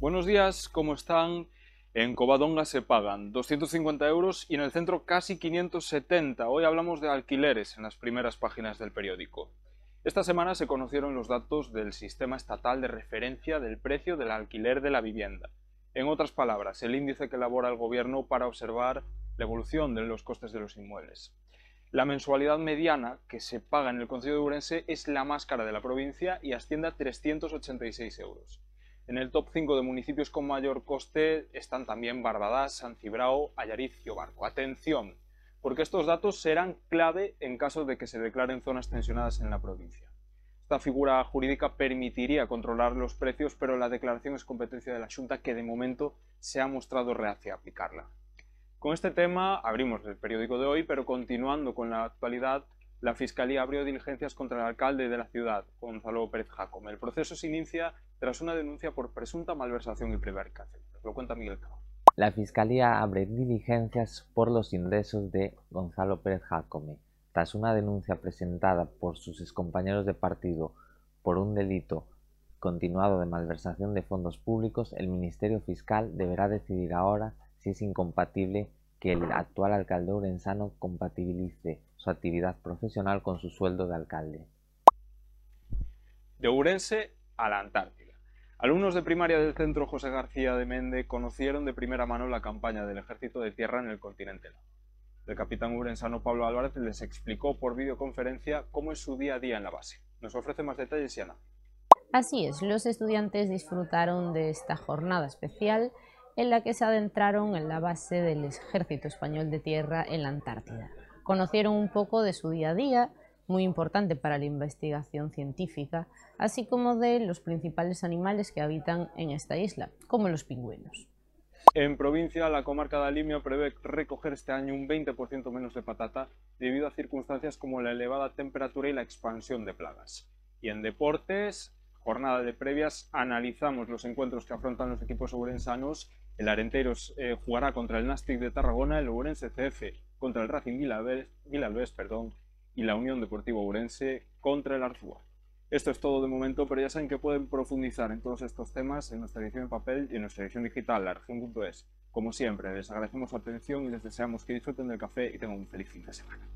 Buenos días, ¿cómo están? En Covadonga se pagan 250 euros y en el centro casi 570. Hoy hablamos de alquileres en las primeras páginas del periódico. Esta semana se conocieron los datos del Sistema Estatal de Referencia del Precio del Alquiler de la Vivienda. En otras palabras, el índice que elabora el Gobierno para observar la evolución de los costes de los inmuebles. La mensualidad mediana que se paga en el Consejo de Urense es la más cara de la provincia y asciende a 386 euros. En el top 5 de municipios con mayor coste están también Barbadas, San Cibrao, Ayariz y Obarco. Atención, porque estos datos serán clave en caso de que se declaren zonas tensionadas en la provincia. Esta figura jurídica permitiría controlar los precios, pero la declaración es competencia de la Junta que de momento se ha mostrado reacia a aplicarla. Con este tema abrimos el periódico de hoy, pero continuando con la actualidad, la Fiscalía abrió diligencias contra el alcalde de la ciudad, Gonzalo Pérez Jacome. El proceso se inicia tras una denuncia por presunta malversación y prevaricación. Lo cuenta Miguel Cao. La Fiscalía abre diligencias por los ingresos de Gonzalo Pérez Jacome. Tras una denuncia presentada por sus excompañeros de partido por un delito continuado de malversación de fondos públicos, el Ministerio Fiscal deberá decidir ahora si es incompatible que el actual alcalde urensano compatibilice su actividad profesional con su sueldo de alcalde. De Urense a la Antártida. Alumnos de primaria del Centro José García de Mende conocieron de primera mano la campaña del Ejército de Tierra en el continente. El capitán urensano Pablo Álvarez les explicó por videoconferencia cómo es su día a día en la base. Nos ofrece más detalles, Siana. Así es, los estudiantes disfrutaron de esta jornada especial en la que se adentraron en la base del Ejército Español de Tierra en la Antártida. Conocieron un poco de su día a día, muy importante para la investigación científica, así como de los principales animales que habitan en esta isla, como los pingüinos. En provincia, la comarca de Alimio prevé recoger este año un 20% menos de patata debido a circunstancias como la elevada temperatura y la expansión de plagas. Y en deportes, jornada de previas, analizamos los encuentros que afrontan los equipos ourensanos el Arenteros eh, jugará contra el Nastic de Tarragona, el Ourense CF contra el Racing Vilalbés, perdón, y la Unión Deportiva Ourense contra el Arzúa. Esto es todo de momento, pero ya saben que pueden profundizar en todos estos temas en nuestra edición en papel y en nuestra edición digital, la Como siempre, les agradecemos su atención y les deseamos que disfruten del café y tengan un feliz fin de semana.